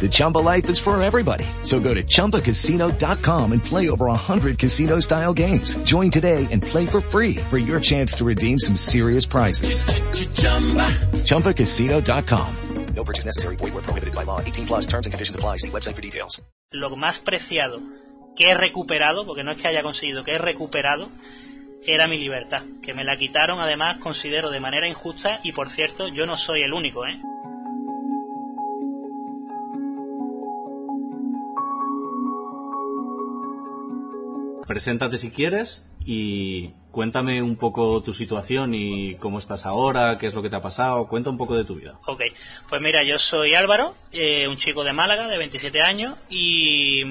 The Chumba life is for everybody. So go to ChumbaCasino.com and play over 100 casino style games. Join today and play for free for your chance to redeem some serious prizes. ChumbaCasino.com. No purchase necessary. Void where prohibited by law. 18 plus terms and conditions apply. See website for details. Lo más preciado que he recuperado, porque no es que haya conseguido, que he recuperado, era mi libertad. Que me la quitaron, además, considero de manera injusta y, por cierto, yo no soy el único, ¿eh? Preséntate si quieres y cuéntame un poco tu situación y cómo estás ahora, qué es lo que te ha pasado, cuenta un poco de tu vida. Ok, pues mira, yo soy Álvaro, eh, un chico de Málaga de 27 años y,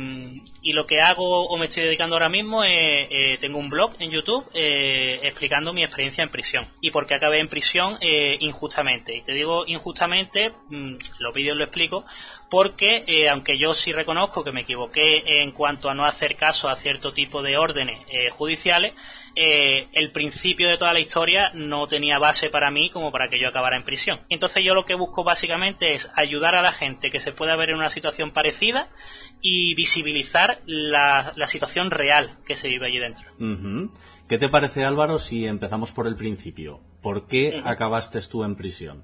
y lo que hago o me estoy dedicando ahora mismo es, eh, tengo un blog en YouTube eh, explicando mi experiencia en prisión y por qué acabé en prisión eh, injustamente. Y te digo injustamente, mm, los vídeos lo explico, porque eh, aunque yo sí reconozco que me equivoqué en cuanto a no hacer caso a cierto tipo de órdenes eh, judiciales, eh, el principio de toda la historia no tenía base para mí como para que yo acabara en prisión. Entonces yo lo que busco básicamente es ayudar a la gente que se pueda ver en una situación parecida y visibilizar la, la situación real que se vive allí dentro. ¿Qué te parece Álvaro si empezamos por el principio? ¿Por qué acabaste tú en prisión?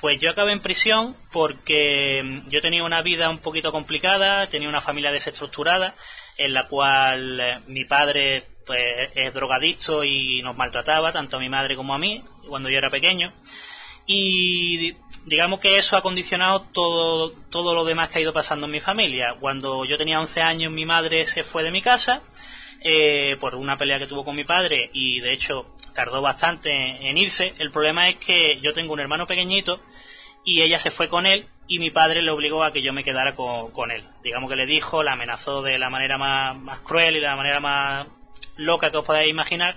Pues yo acabé en prisión porque yo tenía una vida un poquito complicada, tenía una familia desestructurada, en la cual eh, mi padre pues, es drogadicto y nos maltrataba, tanto a mi madre como a mí, cuando yo era pequeño. Y di- digamos que eso ha condicionado todo, todo lo demás que ha ido pasando en mi familia. Cuando yo tenía 11 años mi madre se fue de mi casa eh, por una pelea que tuvo con mi padre y de hecho tardó bastante en irse. El problema es que yo tengo un hermano pequeñito y ella se fue con él y mi padre le obligó a que yo me quedara con, con él. Digamos que le dijo, la amenazó de la manera más, más cruel y de la manera más loca que os podáis imaginar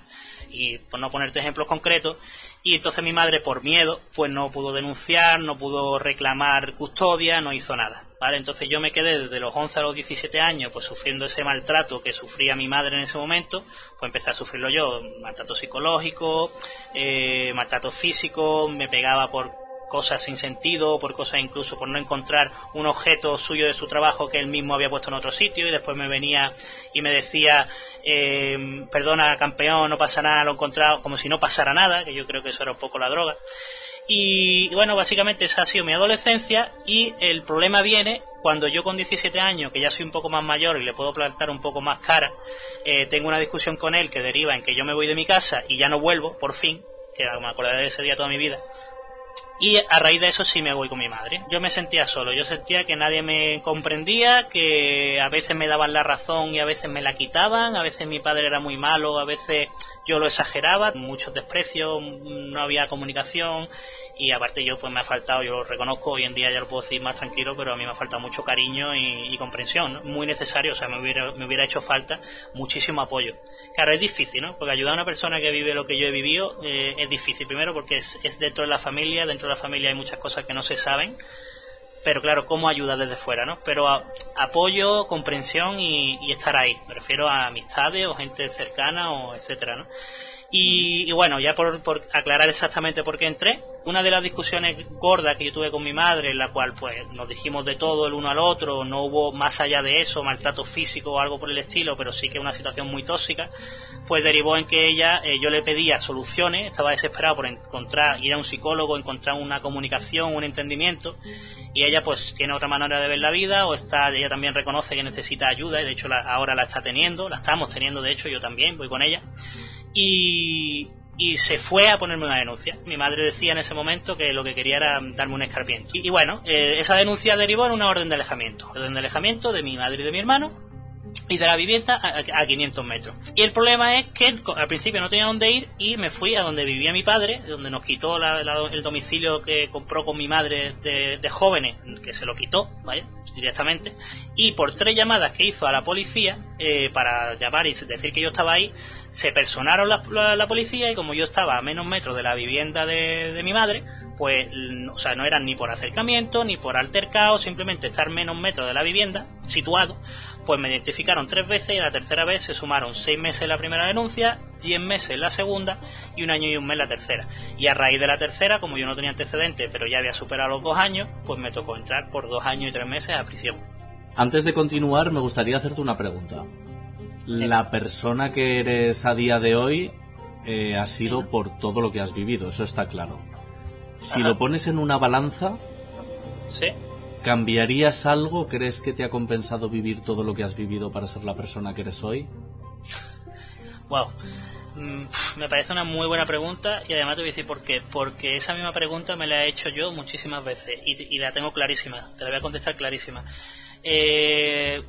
y por no ponerte ejemplos concretos y entonces mi madre por miedo pues no pudo denunciar, no pudo reclamar custodia, no hizo nada, ¿vale? Entonces yo me quedé desde los 11 a los 17 años pues sufriendo ese maltrato que sufría mi madre en ese momento, pues empecé a sufrirlo yo, maltrato psicológico, eh, maltrato físico, me pegaba por cosas sin sentido, por cosas incluso por no encontrar un objeto suyo de su trabajo que él mismo había puesto en otro sitio y después me venía y me decía eh, perdona campeón, no pasa nada, lo he encontrado como si no pasara nada, que yo creo que eso era un poco la droga. Y bueno, básicamente esa ha sido mi adolescencia y el problema viene cuando yo con 17 años, que ya soy un poco más mayor y le puedo plantar un poco más cara, eh, tengo una discusión con él que deriva en que yo me voy de mi casa y ya no vuelvo, por fin, que me acordaré de ese día toda mi vida. Y a raíz de eso sí me voy con mi madre. Yo me sentía solo, yo sentía que nadie me comprendía, que a veces me daban la razón y a veces me la quitaban, a veces mi padre era muy malo, a veces yo lo exageraba, muchos desprecios, no había comunicación y aparte yo pues me ha faltado, yo lo reconozco, hoy en día ya lo puedo decir más tranquilo, pero a mí me ha faltado mucho cariño y, comprensión, muy necesario, o sea, me hubiera, me hubiera hecho falta muchísimo apoyo. Claro, es difícil, ¿no? Porque ayudar a una persona que vive lo que yo he vivido eh, es difícil, primero porque es, es dentro de la familia, dentro la familia hay muchas cosas que no se saben, pero claro, cómo ayudar desde fuera, ¿no? Pero apoyo, comprensión y, y estar ahí. Me refiero a amistades o gente cercana o etcétera, ¿no? Y, y bueno, ya por, por aclarar exactamente por qué entré, una de las discusiones gordas que yo tuve con mi madre, en la cual pues nos dijimos de todo el uno al otro, no hubo más allá de eso, maltrato físico o algo por el estilo, pero sí que una situación muy tóxica, pues derivó en que ella, eh, yo le pedía soluciones, estaba desesperado por encontrar, ir a un psicólogo, encontrar una comunicación, un entendimiento, y ella pues tiene otra manera de ver la vida, o está, ella también reconoce que necesita ayuda, y de hecho ahora la está teniendo, la estamos teniendo de hecho, yo también voy con ella, y y se fue a ponerme una denuncia. Mi madre decía en ese momento que lo que quería era darme un escarpiento. Y, bueno, eh, esa denuncia derivó en una orden de alejamiento. Orden de alejamiento de mi madre y de mi hermano y de la vivienda a, a 500 metros. Y el problema es que al principio no tenía dónde ir y me fui a donde vivía mi padre, donde nos quitó la- el domicilio que compró con mi madre de, de jóvenes, que se lo quitó, ¿vale? Directamente. Y por tres llamadas que hizo a la policía eh, para llamar y decir que yo estaba ahí, se personaron la, la- policía y como yo estaba a menos metros de la vivienda de, de mi madre, pues, l- o sea, no eran ni por acercamiento ni por altercado, simplemente estar menos metros de la vivienda, situado, pues me identificaron tres veces y la tercera vez se sumaron seis meses la primera denuncia, diez meses la segunda y un año y un mes la tercera. Y a raíz de la tercera, como yo no tenía antecedentes, pero ya había superado los dos años, pues me tocó entrar por dos años y tres meses a prisión. Antes de continuar, me gustaría hacerte una pregunta. La persona que eres a día de hoy eh, ha sido por todo lo que has vivido, eso está claro. Si Ajá. lo pones en una balanza, ¿Sí? ¿cambiarías algo? ¿Crees que te ha compensado vivir todo lo que has vivido para ser la persona que eres hoy? Wow. Mm, Me parece una muy buena pregunta y además te voy a decir por qué. Porque esa misma pregunta me la he hecho yo muchísimas veces y, y la tengo clarísima. Te la voy a contestar clarísima. Eh,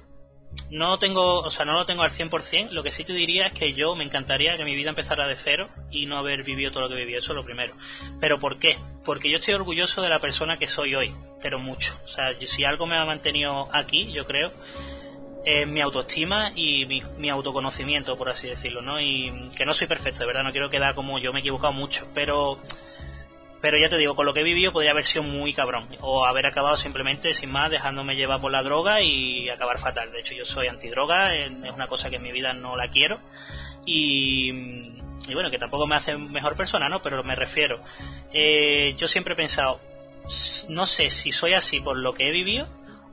no tengo, o sea, no lo tengo al 100%. Lo que sí te diría es que yo me encantaría que mi vida empezara de cero y no haber vivido todo lo que viví. Eso es lo primero. ¿Pero por qué? Porque yo estoy orgulloso de la persona que soy hoy, pero mucho. O sea, si algo me ha mantenido aquí, yo creo, es mi autoestima y mi, mi autoconocimiento, por así decirlo, ¿no? Y que no soy perfecto, de verdad, no quiero quedar como yo me he equivocado mucho, pero pero ya te digo, con lo que he vivido podría haber sido muy cabrón o haber acabado simplemente sin más dejándome llevar por la droga y acabar fatal. De hecho, yo soy antidroga, es una cosa que en mi vida no la quiero y, y bueno, que tampoco me hace mejor persona, ¿no? Pero me refiero, eh, yo siempre he pensado, no sé si soy así por lo que he vivido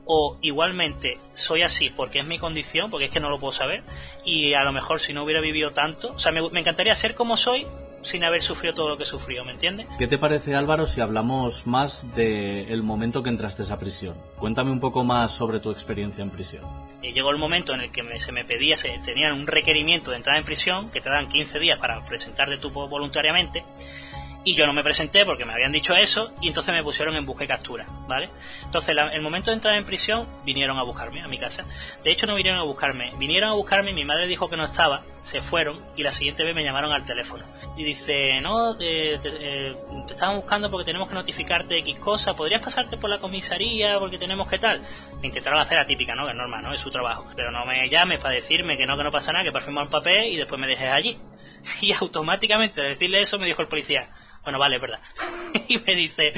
o igualmente soy así porque es mi condición, porque es que no lo puedo saber, y a lo mejor si no hubiera vivido tanto, o sea, me, me encantaría ser como soy sin haber sufrido todo lo que he sufrido, ¿me entiendes? ¿Qué te parece Álvaro si hablamos más del momento que entraste a prisión? Cuéntame un poco más sobre tu experiencia en prisión. Y llegó el momento en el que me- se me pedía, se tenían un requerimiento de entrar en prisión, que te dan 15 días para presentarte tú voluntariamente, y yo no me presenté porque me habían dicho eso, y entonces me pusieron en busca y captura, ¿vale? Entonces, la- el momento de entrar en prisión, vinieron a buscarme a mi casa. De hecho, no vinieron a buscarme, vinieron a buscarme, mi madre dijo que no estaba, se fueron, y la siguiente vez me llamaron al teléfono. Y dice, no, te, eh, estaban buscando porque tenemos que notificarte X cosa, ¿podrías pasarte por la comisaría porque tenemos que tal? Me intentaron hacer la típica, ¿no? Que es normal, ¿no? Es su trabajo. Pero no me llames para decirme que no, que no pasa nada, que para firmar un papel y después me dejes allí. Y automáticamente, al decirle eso, me dijo el policía, bueno, vale, es verdad. y me dice,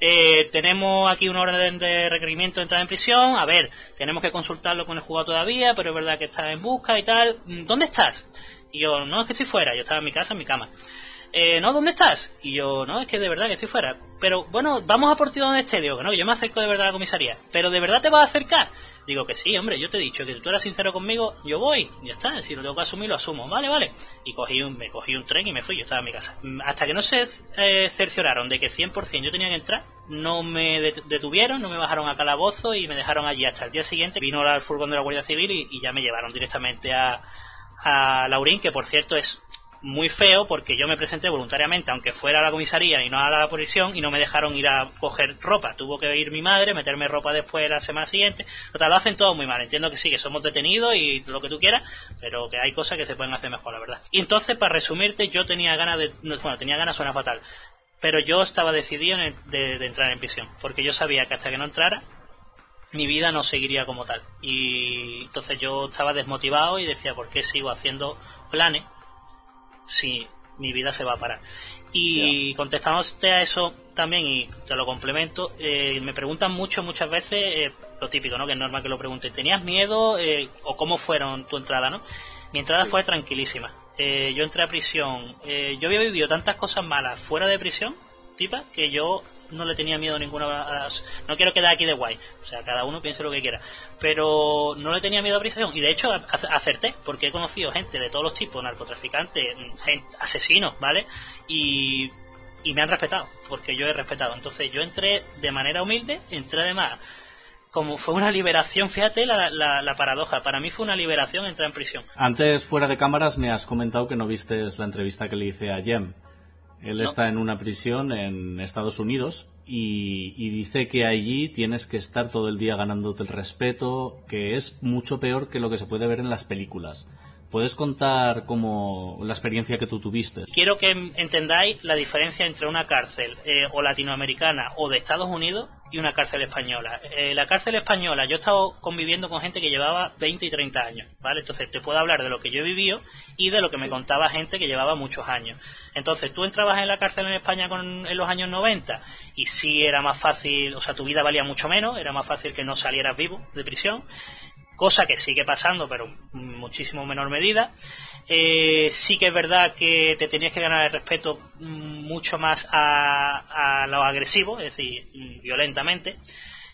eh, tenemos aquí una orden de requerimiento de entrada en prisión, a ver, tenemos que consultarlo con el juzgado todavía, pero es verdad que está en busca y tal. Mm, ¿Dónde estás? Y yo, no, es que estoy fuera, yo estaba en mi casa, en mi cama. Eh, no, ¿dónde estás? Y yo, no, es que de verdad que estoy fuera. Pero bueno, vamos a por ti donde esté. Digo no, yo me acerco de verdad a la comisaría. Pero ¿de verdad te vas a acercar? Digo que sí, hombre, yo te he dicho que si tú eras sincero conmigo, yo voy, ya está, si lo tengo que asumir, lo asumo, vale, vale. Y cogí un, me cogí un tren y me fui, yo estaba en mi casa. Mm, Hasta que no se eh, cercioraron de que 100% yo tenía que entrar, no me det- detuvieron, no me bajaron a calabozo y me dejaron allí hasta el día siguiente. Vino el furgón de la Guardia Civil y, y ya me llevaron directamente a, a Laurín, que por cierto es muy feo porque yo me presenté voluntariamente, aunque fuera a la comisaría y no a la prisión, y no me dejaron ir a coger ropa. Tuvo que ir mi madre, meterme ropa después la semana siguiente. Total, lo hacen todo muy mal. Entiendo que sí, que somos detenidos y lo que tú quieras, pero que hay cosas que se pueden hacer mejor, la verdad. Y entonces, para resumirte, yo tenía ganas de... no, Bueno, tenía ganas, suena fatal. Pero yo estaba decidido de, de entrar en prisión, porque yo sabía que hasta que no entrara, mi vida no seguiría como tal. Y entonces yo estaba desmotivado y decía, ¿por qué sigo haciendo planes si mi vida se va a parar? Y contestándote a eso también, y te lo complemento, eh, me preguntan mucho, muchas veces, eh, lo típico, ¿no? Que es normal que lo pregunten, ¿tenías miedo eh, o cómo fueron tu entrada, no? Mi entrada fue tranquilísima. Eh, yo entré a prisión, eh, yo había vivido tantas cosas malas fuera de prisión, tipa, que yo no le tenía miedo a ninguna. a- no quiero quedar aquí de guay, o sea, cada uno piense lo que quiera, pero no le tenía miedo a prisión y de hecho acerté, porque he conocido gente de todos los tipos, narcotraficantes, asesinos, ¿vale? Y, y me han respetado, porque yo he respetado. Entonces yo entré de manera humilde, entré además como fue una liberación, fíjate la, la, paradoja, para mí fue una liberación entrar en prisión. Antes, fuera de cámaras, me has comentado que no viste la entrevista que le hice a Jem. Él está en una prisión en Estados Unidos y, y, dice que allí tienes que estar todo el día ganándote el respeto, que es mucho peor que lo que se puede ver en las películas. ¿Puedes contar como la experiencia que tú tuviste? Quiero que entendáis la diferencia entre una cárcel eh, o latinoamericana o de Estados Unidos y una cárcel española. Eh, la cárcel española, yo he estado conviviendo con gente que llevaba 20 y 30 años, ¿vale? Entonces te puedo hablar de lo que yo he vivido y de lo que me contaba gente que llevaba muchos años. Entonces tú entrabas en la cárcel en España con, en los años 90 y sí era más fácil, o sea, tu vida valía mucho menos, era más fácil que no salieras vivo de prisión cosa que sigue pasando, pero en muchísimo menor medida. Eh, sí que es verdad que te tenías que ganar el respeto mm, mucho más a, a lo agresivo, es decir, mm, violentamente.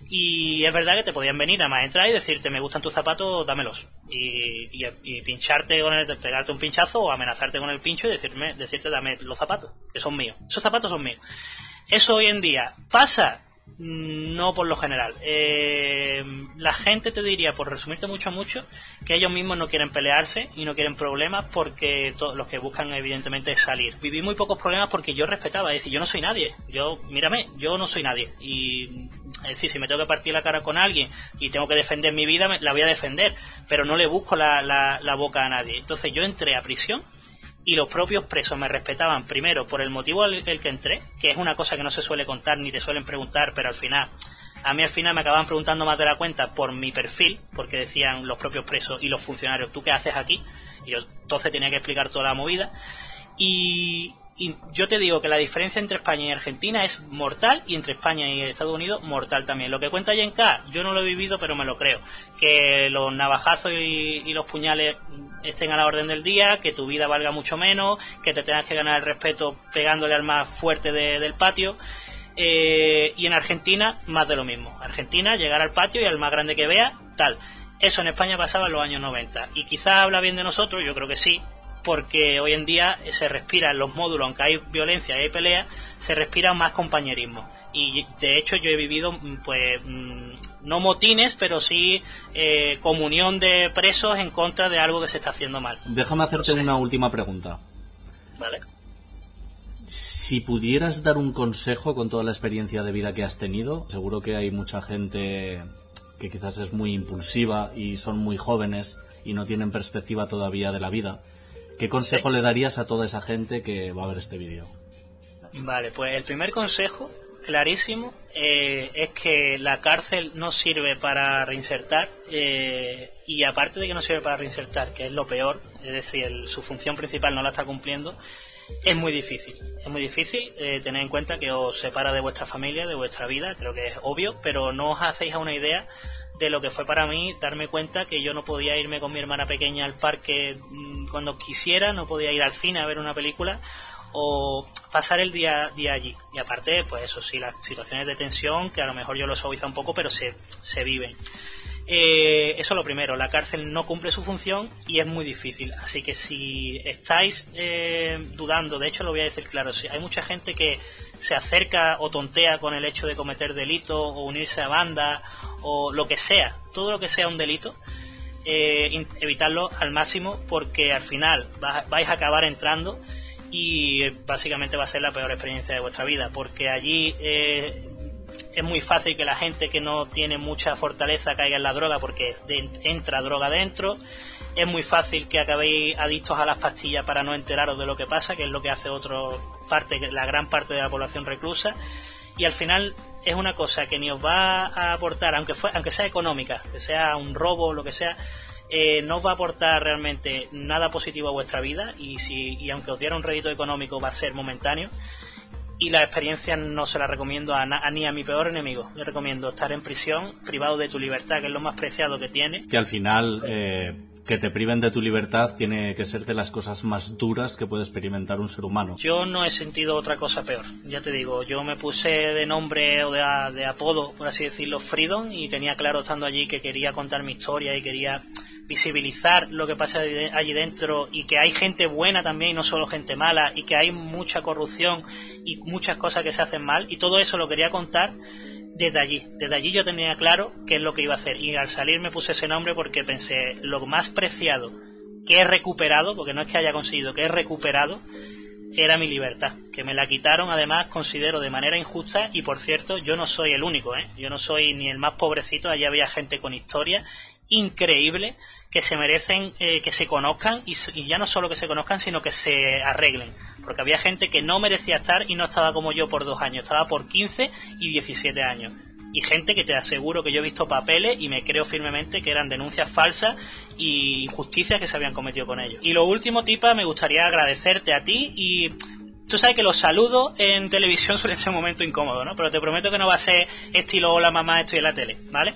Y es verdad que te podían venir a más entrar y decirte, me gustan tus zapatos, dámelos. Y, y, pincharte con el, pegarte un pinchazo o amenazarte con el pincho y decirme, decirte, dame los zapatos, que son míos. Esos zapatos son míos. Eso hoy en día pasa, no por lo general. Eh, la gente te diría, por resumirte mucho a mucho, que ellos mismos no quieren pelearse y no quieren problemas porque los que buscan evidentemente es salir. Viví muy pocos problemas porque yo respetaba, es decir, yo no soy nadie. Yo, mírame, yo no soy nadie. Y es decir, si me tengo que partir la cara con alguien y tengo que defender mi vida, la voy a defender, pero no le busco la, la, la boca a nadie. Entonces yo entré a prisión y los propios presos me respetaban primero por el motivo al el que entré, que es una cosa que no se suele contar ni te suelen preguntar, pero al final, a mí al final me acababan preguntando más de la cuenta por mi perfil, porque decían los propios presos y los funcionarios, ¿tú qué haces aquí? Y yo entonces tenía que explicar toda la movida. Y, y yo te digo que la diferencia entre España y Argentina es mortal y entre España y Estados Unidos mortal también. Lo que cuenta Yenka, yo no lo he vivido, pero me lo creo. Que los navajazos y, los puñales estén a la orden del día, que tu vida valga mucho menos, que te tengas que ganar el respeto pegándole al más fuerte del patio. Eh, y en Argentina, más de lo mismo. Argentina, llegar al patio y al más grande que vea, tal. Eso en España pasaba en los años 90. Y quizás habla bien de nosotros, yo creo que sí, porque hoy en día se respira en los módulos, aunque hay violencia y hay pelea, se respira más compañerismo. Y de hecho yo he vivido, mm, pues, mm, no motines, pero sí eh, comunión de presos en contra de algo que se está haciendo mal. Déjame hacerte una última pregunta. Vale. Si pudieras dar un consejo con toda la experiencia de vida que has tenido, seguro que hay mucha gente que quizás es muy impulsiva y son muy jóvenes y no tienen perspectiva todavía de la vida. ¿Qué consejo le darías a toda esa gente que va a ver este vídeo? Vale, pues el primer consejo, clarísimo, eh, es que la cárcel no sirve para reinsertar eh, y aparte de que no sirve para reinsertar, que es lo peor, es decir, su función principal no la está cumpliendo, es muy difícil. Es muy difícil eh, tener en cuenta que os separa de vuestra familia, de vuestra vida, creo que es obvio, pero no os hacéis a una idea de lo que fue para mí darme cuenta que yo no podía irme con mi hermana pequeña al parque mm, cuando quisiera, no podía ir al cine a ver una película o pasar el día, allí. Y aparte, pues eso sí, las situaciones de tensión, que a lo mejor yo lo suaviza un poco, pero se, se viven. Eh, eso es lo primero, la cárcel no cumple su función y es muy difícil. Así que si estáis eh, dudando, de hecho lo voy a decir claro, si hay mucha gente que se acerca o tontea con el hecho de cometer delito o unirse a banda o lo que sea, todo lo que sea un delito, eh, evitarlo al máximo porque al final vais a acabar entrando y básicamente va a ser la peor experiencia de vuestra vida porque allí es muy fácil que la gente que no tiene mucha fortaleza caiga en la droga porque entra droga dentro. Es muy fácil que acabéis adictos a las pastillas para no enteraros de lo que pasa, que es lo que hace otro parte, la gran parte de la población reclusa. Y al final es una cosa que ni os va a aportar, aunque, fue, aunque sea económica, que sea un robo o lo que sea, eh, no os va a aportar realmente nada positivo a vuestra vida y, si, y aunque os diera un rédito económico va a ser momentáneo y la experiencia no se la recomiendo a, ni a mi peor enemigo. Le recomiendo estar en prisión, privado de tu libertad, que es lo más preciado que tiene. Que al final eh, que te priven de tu libertad tiene que ser de las cosas más duras que puede experimentar un ser humano. Yo no he sentido otra cosa peor. Ya te digo, yo me puse de nombre o de, de apodo, por así decirlo, Freedom, y tenía claro estando allí que quería contar mi historia y quería visibilizar lo que pasa allí dentro y que hay gente buena también y no solo gente mala y que hay mucha corrupción y muchas cosas que se hacen mal y todo eso lo quería contar desde allí. Desde allí yo tenía claro qué es lo que iba a hacer. Y al salir me puse ese nombre porque pensé, lo más preciado que he recuperado, porque no es que haya conseguido, que he recuperado, era mi libertad, que me la quitaron además considero de manera injusta y por cierto yo no soy el único, ¿eh? yo no soy ni el más pobrecito, allí había gente con historia increíble que se merecen eh, que se conozcan y, ya no solo que se conozcan sino que se arreglen porque había gente que no merecía estar y no estaba como yo por dos años, estaba por 15 y 17 años y gente que te aseguro que yo he visto papeles y me creo firmemente que eran denuncias falsas y injusticias que se habían cometido con ellos. Y lo último, Tipa, me gustaría agradecerte a ti y tú sabes que los saludos en televisión suelen ser un momento incómodo, ¿no? Pero te prometo que no va a ser estilo hola mamá, estoy en la tele, ¿vale?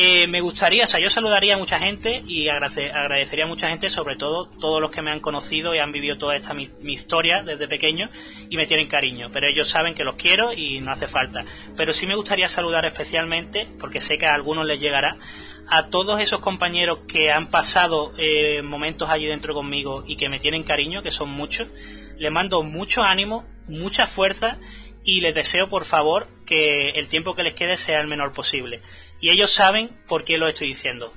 Eh, me gustaría, o sea, yo saludaría a mucha gente y agradecería a mucha gente, sobre todo todos los que me han conocido y han vivido toda esta mi, historia desde pequeño y me tienen cariño. Pero ellos saben que los quiero y no hace falta. Pero sí me gustaría saludar especialmente, porque sé que a algunos les llegará, a todos esos compañeros que han pasado eh, momentos allí dentro conmigo y que me tienen cariño, que son muchos. Les mando mucho ánimo, mucha fuerza y les deseo por favor que el tiempo que les quede sea el menor posible. Y ellos saben por qué lo estoy diciendo.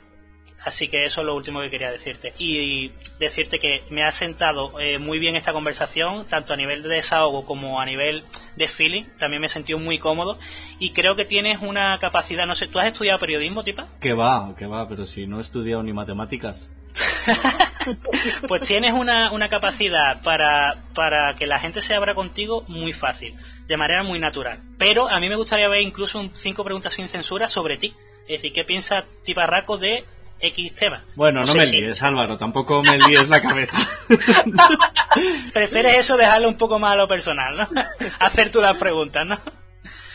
Así que eso es lo último que quería decirte. Y decirte que me ha sentado eh, muy bien esta conversación, tanto a nivel de desahogo como a nivel de feeling. También me he sentido muy cómodo. Y creo que tienes una capacidad, no sé, ¿tú has estudiado periodismo, tipa? Que va, que va, pero si no he estudiado ni matemáticas. pues tienes una, una capacidad para, para que la gente se abra contigo muy fácil, de manera muy natural. Pero a mí me gustaría ver incluso cinco preguntas sin censura sobre ti. Es decir, ¿qué piensa Tiparraco de X tema? Bueno, no, me líes, Álvaro, tampoco me líes la cabeza. Prefieres eso dejarlo un poco más a lo personal, ¿no? Hacer tú las preguntas, ¿no?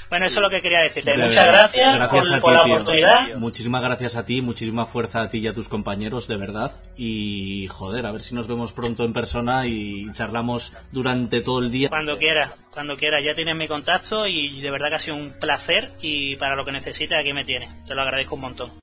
Bueno, eso es lo que quería decirte. Muchas gracias, por, la oportunidad. Muchísimas gracias a ti, muchísima fuerza a ti y a tus compañeros, de verdad. Y joder, a ver si nos vemos pronto en persona y charlamos durante todo el día. Cuando quiera, cuando quiera. Ya tienes mi contacto y de verdad que ha sido un placer y para lo que necesites aquí me tienes. Te lo agradezco un montón.